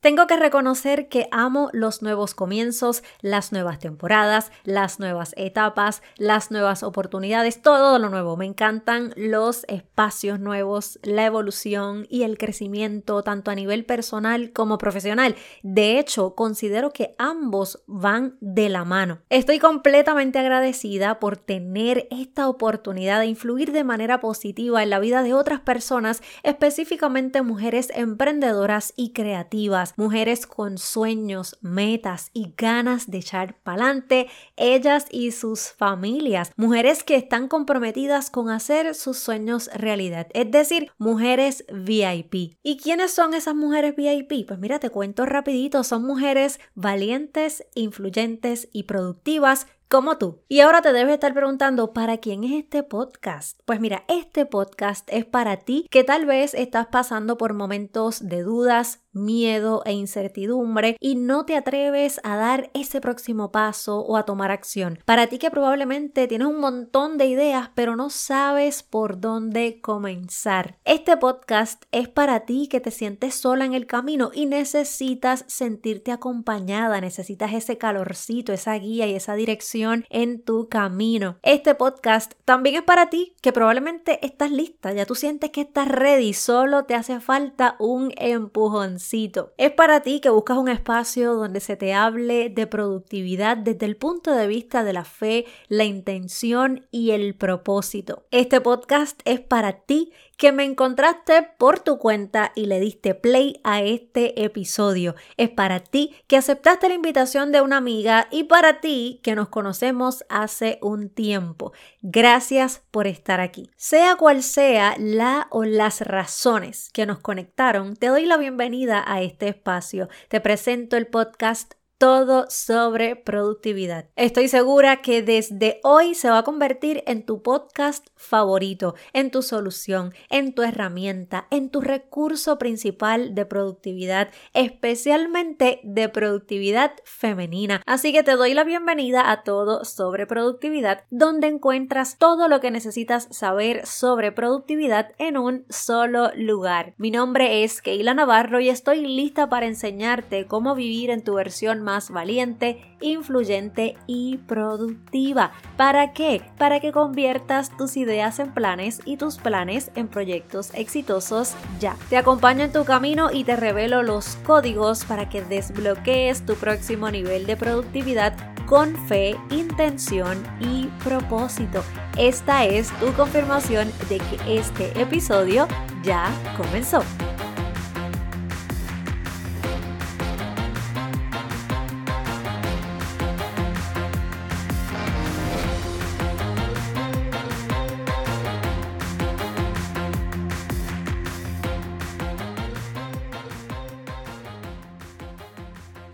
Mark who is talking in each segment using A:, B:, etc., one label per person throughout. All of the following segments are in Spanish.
A: Tengo que reconocer que amo los nuevos comienzos, las nuevas temporadas, las nuevas etapas, las nuevas oportunidades, todo lo nuevo. Me encantan los espacios nuevos, la evolución y el crecimiento, tanto a nivel personal como profesional. De hecho, considero que ambos van de la mano. Estoy completamente agradecida por tener esta oportunidad de influir de manera positiva en la vida de otras personas, específicamente mujeres emprendedoras y creativas mujeres con sueños, metas y ganas de echar pa'lante, ellas y sus familias, mujeres que están comprometidas con hacer sus sueños realidad, es decir, mujeres VIP. ¿Y quiénes son esas mujeres VIP? Pues mira, te cuento rapidito, son mujeres valientes, influyentes y productivas como tú. Y ahora te debes estar preguntando, ¿para quién es este podcast? Pues mira, este podcast es para ti que tal vez estás pasando por momentos de dudas, miedo e incertidumbre y no te atreves a dar ese próximo paso o a tomar acción. Para ti que probablemente tienes un montón de ideas pero no sabes por dónde comenzar. Este podcast es para ti que te sientes sola en el camino y necesitas sentirte acompañada, necesitas ese calorcito, esa guía y esa dirección en tu camino. Este podcast también es para ti que probablemente estás lista, ya tú sientes que estás ready, solo te hace falta un empujón es para ti que buscas un espacio donde se te hable de productividad desde el punto de vista de la fe, la intención y el propósito. Este podcast es para ti que me encontraste por tu cuenta y le diste play a este episodio. Es para ti que aceptaste la invitación de una amiga y para ti que nos conocemos hace un tiempo. Gracias por estar aquí. Sea cual sea la o las razones que nos conectaron, te doy la bienvenida a este espacio. Te presento el podcast todo sobre productividad. Estoy segura que desde hoy se va a convertir en tu podcast favorito, en tu solución, en tu herramienta, en tu recurso principal de productividad, especialmente de productividad femenina. Así que te doy la bienvenida a todo sobre productividad, donde encuentras todo lo que necesitas saber sobre productividad en un solo lugar. Mi nombre es Keila Navarro y estoy lista para enseñarte cómo vivir en tu versión más valiente, influyente y productiva. ¿Para qué? Para que conviertas tus ideas en planes y tus planes en proyectos exitosos ya. Te acompaño en tu camino y te revelo los códigos para que desbloquees tu próximo nivel de productividad con fe, intención y propósito. Esta es tu confirmación de que este episodio ya comenzó.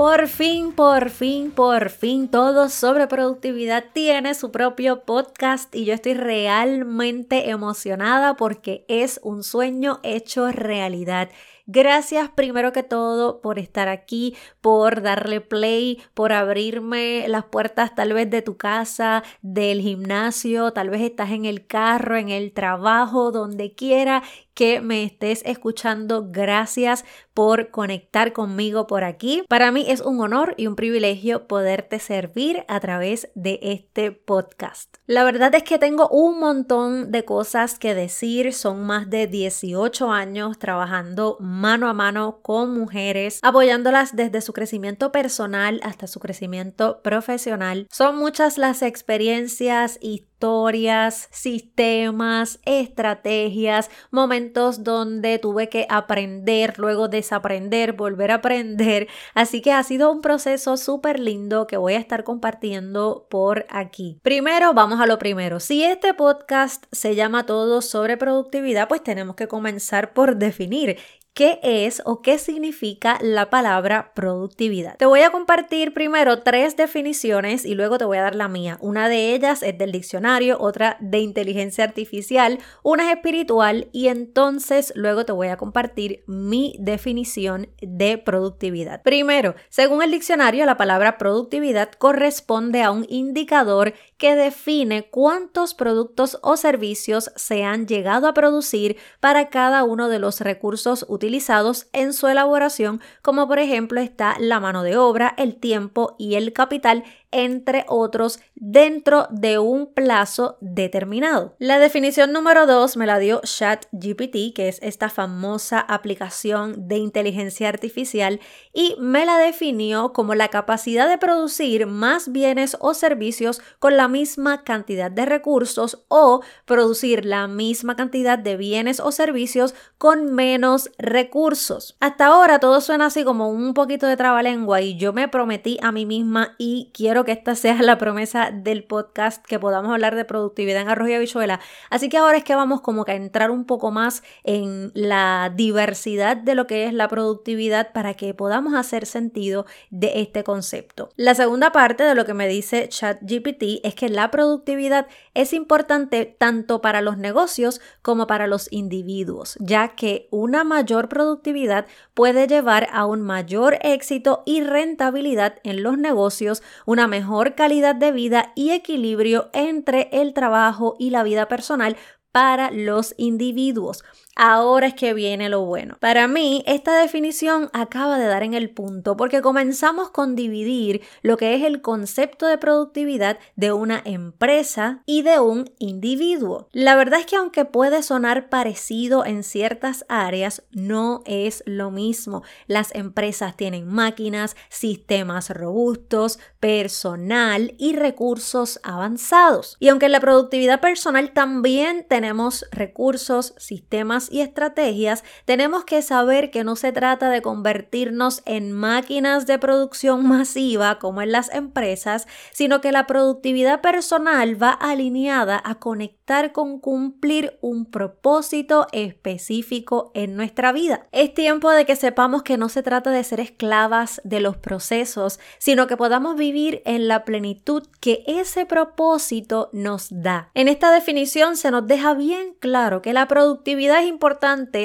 A: Por fin, por fin, por fin, todo sobre productividad tiene su propio podcast y yo estoy realmente emocionada porque es un sueño hecho realidad. Gracias primero que todo por estar aquí, por darle play, por abrirme las puertas tal vez de tu casa, del gimnasio, tal vez estás en el carro, en el trabajo, donde quiera que me estés escuchando. Gracias por conectar conmigo por aquí. Para mí es un honor y un privilegio poderte servir a través de este podcast. La verdad es que tengo un montón de cosas que decir. Son más de 18 años trabajando mano a mano con mujeres, apoyándolas desde su crecimiento personal hasta su crecimiento profesional. Son muchas las experiencias historias, sistemas, estrategias, momentos donde tuve que aprender, luego desaprender, volver a aprender. Así que ha sido un proceso súper lindo que voy a estar compartiendo por aquí. Primero, vamos a lo primero. Si este podcast se llama todo sobre productividad, pues tenemos que comenzar por definir qué es o qué significa la palabra productividad. Te voy a compartir primero tres definiciones y luego te voy a dar la mía. Una de ellas es del diccionario, otra de inteligencia artificial, una es espiritual y entonces luego te voy a compartir mi definición de productividad. Primero, según el diccionario, la palabra productividad corresponde a un indicador que define cuántos productos o servicios se han llegado a producir para cada uno de los recursos utilizados contabilizados en su elaboración, como por ejemplo está la mano de obra, el tiempo y el capital entre otros, dentro de un plazo determinado. La definición número 2 me la dio ChatGPT, que es esta famosa aplicación de inteligencia artificial, y me la definió como la capacidad de producir más bienes o servicios con la misma cantidad de recursos o producir la misma cantidad de bienes o servicios con menos recursos. Hasta ahora todo suena así como un poquito de trabalengua y yo me prometí a mí misma y quiero que esta sea la promesa del podcast, que podamos hablar de productividad en arroz y habichuela. Así que ahora es que vamos como que a entrar un poco más en la diversidad de lo que es la productividad para que podamos hacer sentido de este concepto. La segunda parte de lo que me dice ChatGPT es que la productividad es importante tanto para los negocios como para los individuos, ya que una mayor productividad puede llevar a un mayor éxito y rentabilidad en los negocios, una mejor calidad de vida y equilibrio entre el trabajo y la vida personal para los individuos. Ahora es que viene lo bueno. Para mí, esta definición acaba de dar en el punto porque comenzamos con dividir lo que es el concepto de productividad de una empresa y de un individuo. La verdad es que aunque puede sonar parecido en ciertas áreas, no es lo mismo. Las empresas tienen máquinas, sistemas robustos, personal y recursos avanzados. Y aunque en la productividad personal también tenemos recursos, sistemas y estrategias, tenemos que saber que no se trata de convertirnos en máquinas de producción masiva como en las empresas, sino que la productividad personal va alineada a conectar con cumplir un propósito específico en nuestra vida. Es tiempo de que sepamos que no se trata de ser esclavas de los procesos, sino que podamos vivir en la plenitud que ese propósito nos da. En esta definición se nos deja bien claro que la productividad es importante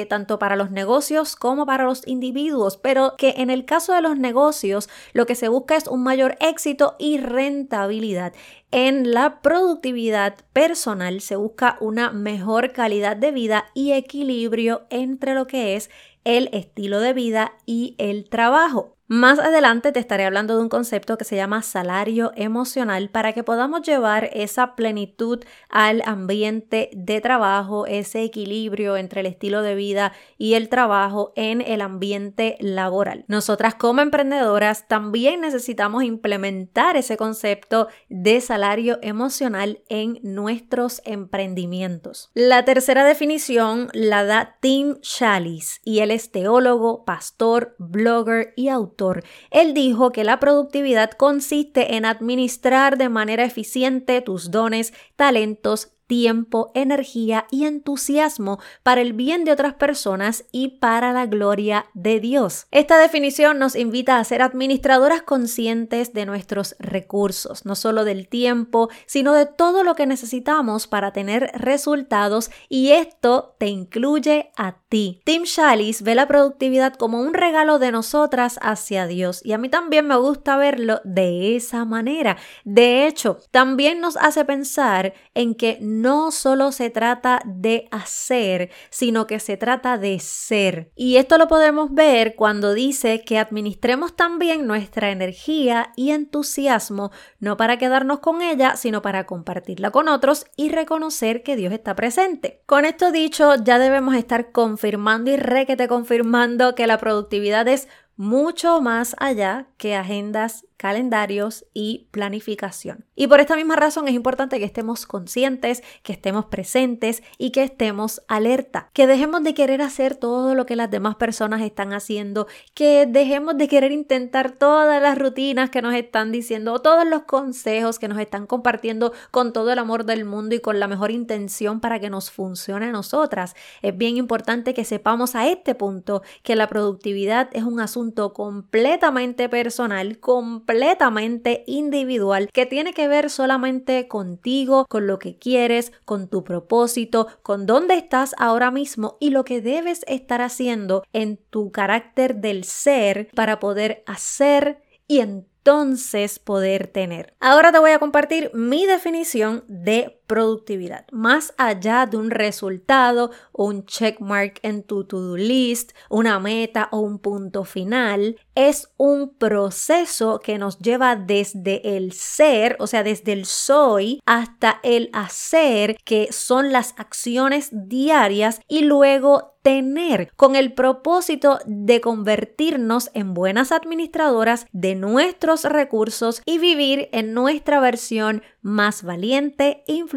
A: tanto para los negocios como para los individuos, pero que en el caso de los negocios lo que se busca es un mayor éxito y rentabilidad. En la productividad personal se busca una mejor calidad de vida y equilibrio entre lo que es el estilo de vida y el trabajo. Más adelante te estaré hablando de un concepto que se llama salario emocional para que podamos llevar esa plenitud al ambiente de trabajo, ese equilibrio entre el estilo de vida y el trabajo en el ambiente laboral. Nosotras como emprendedoras también necesitamos implementar ese concepto de salario emocional en nuestros emprendimientos. La tercera definición la da Tim Chalice y él es teólogo, pastor, blogger y autor él dijo que la productividad consiste en administrar de manera eficiente tus dones, talentos, tiempo, energía y entusiasmo para el bien de otras personas y para la gloria de Dios. Esta definición nos invita a ser administradoras conscientes de nuestros recursos, no solo del tiempo, sino de todo lo que necesitamos para tener resultados y esto te incluye a ti. Tim Chalice ve la productividad como un regalo de nosotras hacia Dios y a mí también me gusta verlo de esa manera. De hecho, también nos hace pensar en que no solo se trata de hacer, sino que se trata de ser. Y esto lo podemos ver cuando dice que administremos también nuestra energía y entusiasmo, no para quedarnos con ella, sino para compartirla con otros y reconocer que Dios está presente. Con esto dicho, ya debemos estar confirmando y requete confirmando que la productividad es mucho más allá que agendas calendarios y planificación. Y por esta misma razón es importante que estemos conscientes, que estemos presentes y que estemos alerta, que dejemos de querer hacer todo lo que las demás personas están haciendo, que dejemos de querer intentar todas las rutinas que nos están diciendo todos los consejos que nos están compartiendo con todo el amor del mundo y con la mejor intención para que nos funcione a nosotras. Es bien importante que sepamos a este punto que la productividad es un asunto completamente personal, completamente completamente individual que tiene que ver solamente contigo, con lo que quieres, con tu propósito, con dónde estás ahora mismo y lo que debes estar haciendo en tu carácter del ser para poder hacer y entonces poder tener. Ahora te voy a compartir mi definición de productividad. Más allá de un resultado o un checkmark en tu to-do list, una meta o un punto final, es un proceso que nos lleva desde el ser, o sea, desde el soy hasta el hacer, que son las acciones diarias y luego tener con el propósito de convertirnos en buenas administradoras de nuestros recursos y vivir en nuestra versión más valiente, influyente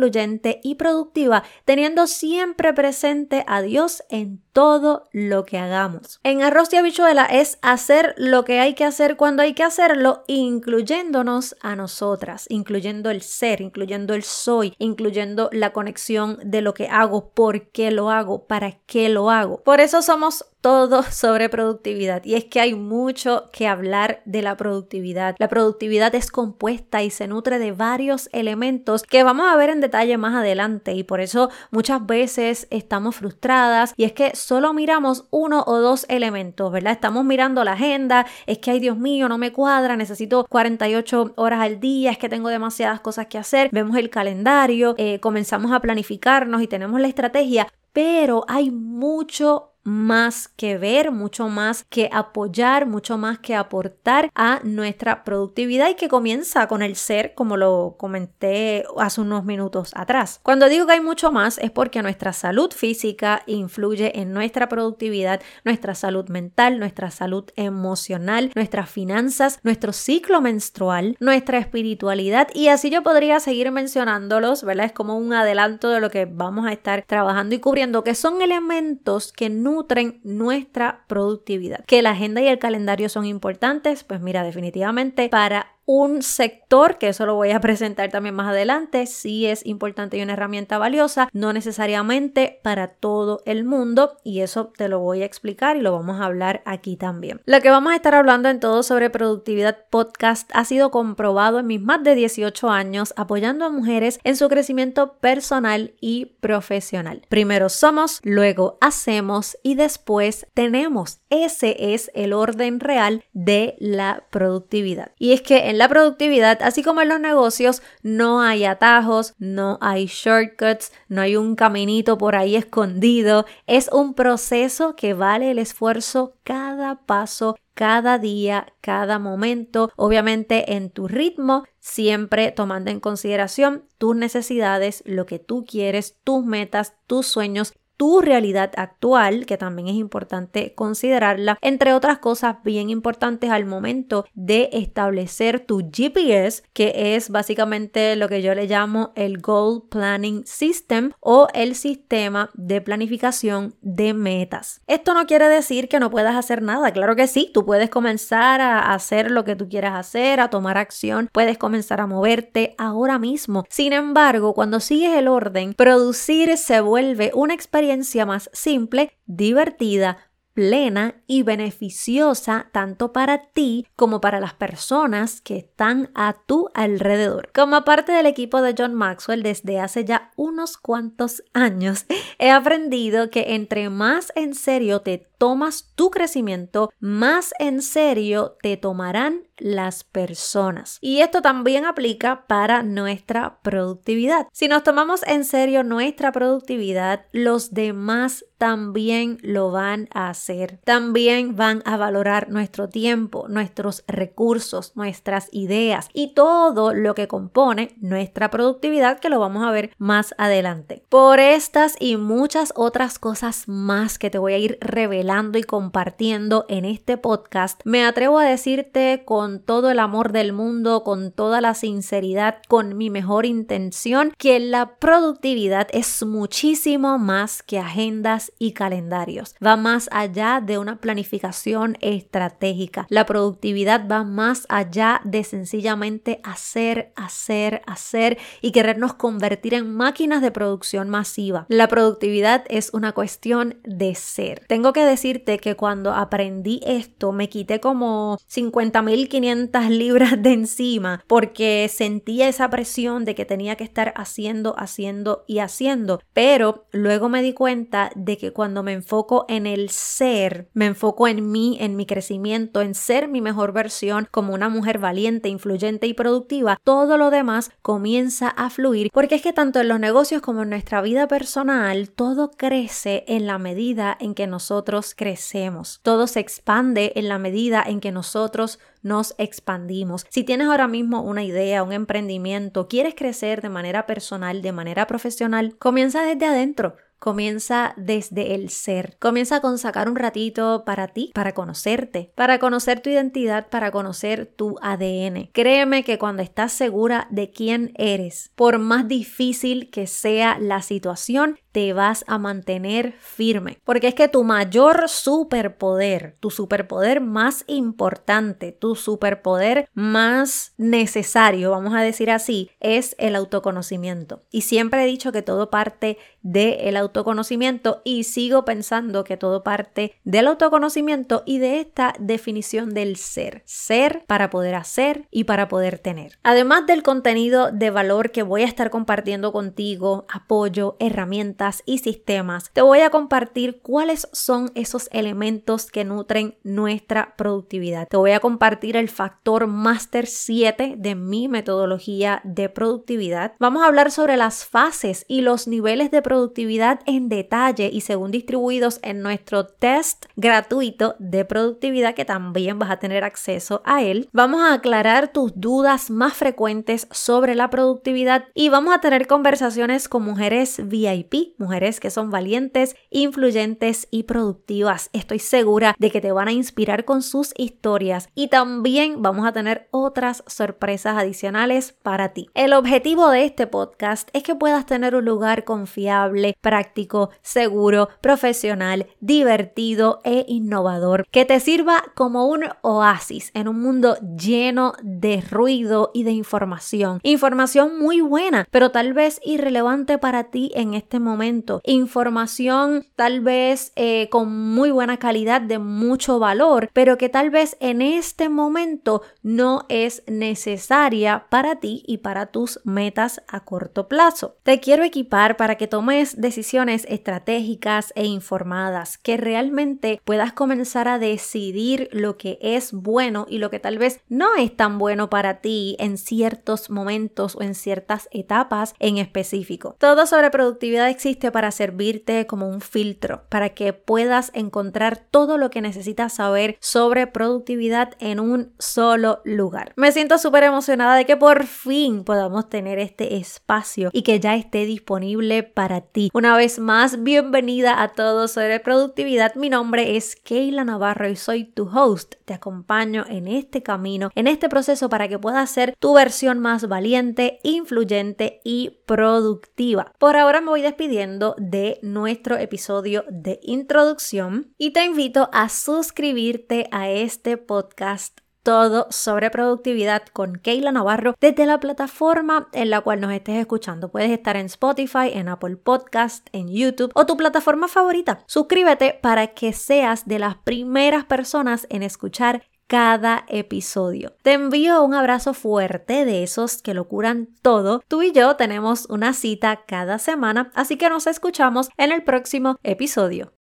A: y productiva, teniendo siempre presente a Dios en todo lo que hagamos. En arroz y habichuela es hacer lo que hay que hacer cuando hay que hacerlo, incluyéndonos a nosotras, incluyendo el ser, incluyendo el soy, incluyendo la conexión de lo que hago, por qué lo hago, para qué lo hago. Por eso somos todo sobre productividad. Y es que hay mucho que hablar de la productividad. La productividad es compuesta y se nutre de varios elementos que vamos a ver en detalle más adelante. Y por eso muchas veces estamos frustradas. Y es que solo miramos uno o dos elementos, ¿verdad? Estamos mirando la agenda, es que ay Dios mío, no me cuadra, necesito 48 horas al día, es que tengo demasiadas cosas que hacer, vemos el calendario, eh, comenzamos a planificarnos y tenemos la estrategia, pero hay mucho más que ver, mucho más que apoyar, mucho más que aportar a nuestra productividad y que comienza con el ser, como lo comenté hace unos minutos atrás. Cuando digo que hay mucho más es porque nuestra salud física influye en nuestra productividad, nuestra salud mental, nuestra salud emocional, nuestras finanzas, nuestro ciclo menstrual, nuestra espiritualidad y así yo podría seguir mencionándolos, ¿verdad? Es como un adelanto de lo que vamos a estar trabajando y cubriendo, que son elementos que no nutren nuestra productividad. Que la agenda y el calendario son importantes, pues mira, definitivamente para un sector, que eso lo voy a presentar también más adelante, sí es importante y una herramienta valiosa, no necesariamente para todo el mundo y eso te lo voy a explicar y lo vamos a hablar aquí también. Lo que vamos a estar hablando en todo sobre productividad podcast ha sido comprobado en mis más de 18 años apoyando a mujeres en su crecimiento personal y profesional. Primero somos, luego hacemos y después tenemos. Ese es el orden real de la productividad. Y es que en la productividad, así como en los negocios, no hay atajos, no hay shortcuts, no hay un caminito por ahí escondido. Es un proceso que vale el esfuerzo cada paso, cada día, cada momento, obviamente en tu ritmo, siempre tomando en consideración tus necesidades, lo que tú quieres, tus metas, tus sueños tu realidad actual, que también es importante considerarla, entre otras cosas bien importantes al momento de establecer tu GPS, que es básicamente lo que yo le llamo el Goal Planning System o el sistema de planificación de metas. Esto no quiere decir que no puedas hacer nada, claro que sí, tú puedes comenzar a hacer lo que tú quieras hacer, a tomar acción, puedes comenzar a moverte ahora mismo. Sin embargo, cuando sigues el orden, producir se vuelve una experiencia más simple, divertida, plena y beneficiosa tanto para ti como para las personas que están a tu alrededor. Como parte del equipo de John Maxwell desde hace ya unos cuantos años, he aprendido que entre más en serio te tomas tu crecimiento, más en serio te tomarán las personas. Y esto también aplica para nuestra productividad. Si nos tomamos en serio nuestra productividad, los demás también lo van a hacer. También van a valorar nuestro tiempo, nuestros recursos, nuestras ideas y todo lo que compone nuestra productividad que lo vamos a ver más adelante. Por estas y muchas otras cosas más que te voy a ir revelando y compartiendo en este podcast, me atrevo a decirte con todo el amor del mundo, con toda la sinceridad, con mi mejor intención, que la productividad es muchísimo más que agendas y calendarios. Va más allá de una planificación estratégica. La productividad va más allá de sencillamente hacer, hacer, hacer y querernos convertir en máquinas de producción masiva. La productividad es una cuestión de ser. Tengo que decirte que cuando aprendí esto me quité como 50 mil, 500 libras de encima porque sentía esa presión de que tenía que estar haciendo, haciendo y haciendo. Pero luego me di cuenta de que cuando me enfoco en el ser, me enfoco en mí, en mi crecimiento, en ser mi mejor versión como una mujer valiente, influyente y productiva, todo lo demás comienza a fluir porque es que tanto en los negocios como en nuestra vida personal, todo crece en la medida en que nosotros crecemos. Todo se expande en la medida en que nosotros nos expandimos. Si tienes ahora mismo una idea, un emprendimiento, quieres crecer de manera personal, de manera profesional, comienza desde adentro. Comienza desde el ser. Comienza con sacar un ratito para ti, para conocerte, para conocer tu identidad, para conocer tu ADN. Créeme que cuando estás segura de quién eres, por más difícil que sea la situación, te vas a mantener firme. Porque es que tu mayor superpoder, tu superpoder más importante, tu superpoder más necesario, vamos a decir así, es el autoconocimiento. Y siempre he dicho que todo parte del autoconocimiento y sigo pensando que todo parte del autoconocimiento y de esta definición del ser. Ser para poder hacer y para poder tener. Además del contenido de valor que voy a estar compartiendo contigo, apoyo, herramientas, y sistemas, te voy a compartir cuáles son esos elementos que nutren nuestra productividad. Te voy a compartir el factor Master 7 de mi metodología de productividad. Vamos a hablar sobre las fases y los niveles de productividad en detalle y según distribuidos en nuestro test gratuito de productividad que también vas a tener acceso a él. Vamos a aclarar tus dudas más frecuentes sobre la productividad y vamos a tener conversaciones con mujeres VIP mujeres que son valientes, influyentes y productivas. Estoy segura de que te van a inspirar con sus historias y también vamos a tener otras sorpresas adicionales para ti. El objetivo de este podcast es que puedas tener un lugar confiable, práctico, seguro, profesional, divertido e innovador que te sirva como un oasis en un mundo lleno de ruido y de información. Información muy buena, pero tal vez irrelevante para ti en este momento información tal vez eh, con muy buena calidad, de mucho valor, pero que tal vez en este momento no es necesaria para ti y para tus metas a corto plazo. Te quiero equipar para que tomes decisiones estratégicas e informadas, que realmente puedas comenzar a decidir lo que es bueno y lo que tal vez no es tan bueno para ti en ciertos momentos o en ciertas etapas en específico. Todo sobre productividad existe para servirte como un filtro, para que puedas encontrar todo lo que necesitas saber sobre productividad en un solo lugar. Me siento súper emocionada de que por fin podamos tener este espacio y que ya esté disponible para ti. Una vez más, bienvenida a todos sobre productividad. Mi nombre es Keila Navarro y soy tu host. Te acompaño en este camino, en este proceso para que puedas ser tu versión más valiente, influyente y productiva. Por ahora me voy despidiendo de nuestro episodio de introducción y te invito a suscribirte a este podcast todo sobre productividad con Keila Navarro desde la plataforma en la cual nos estés escuchando. Puedes estar en Spotify, en Apple Podcast, en YouTube o tu plataforma favorita. Suscríbete para que seas de las primeras personas en escuchar cada episodio. Te envío un abrazo fuerte de esos que lo curan todo. Tú y yo tenemos una cita cada semana, así que nos escuchamos en el próximo episodio.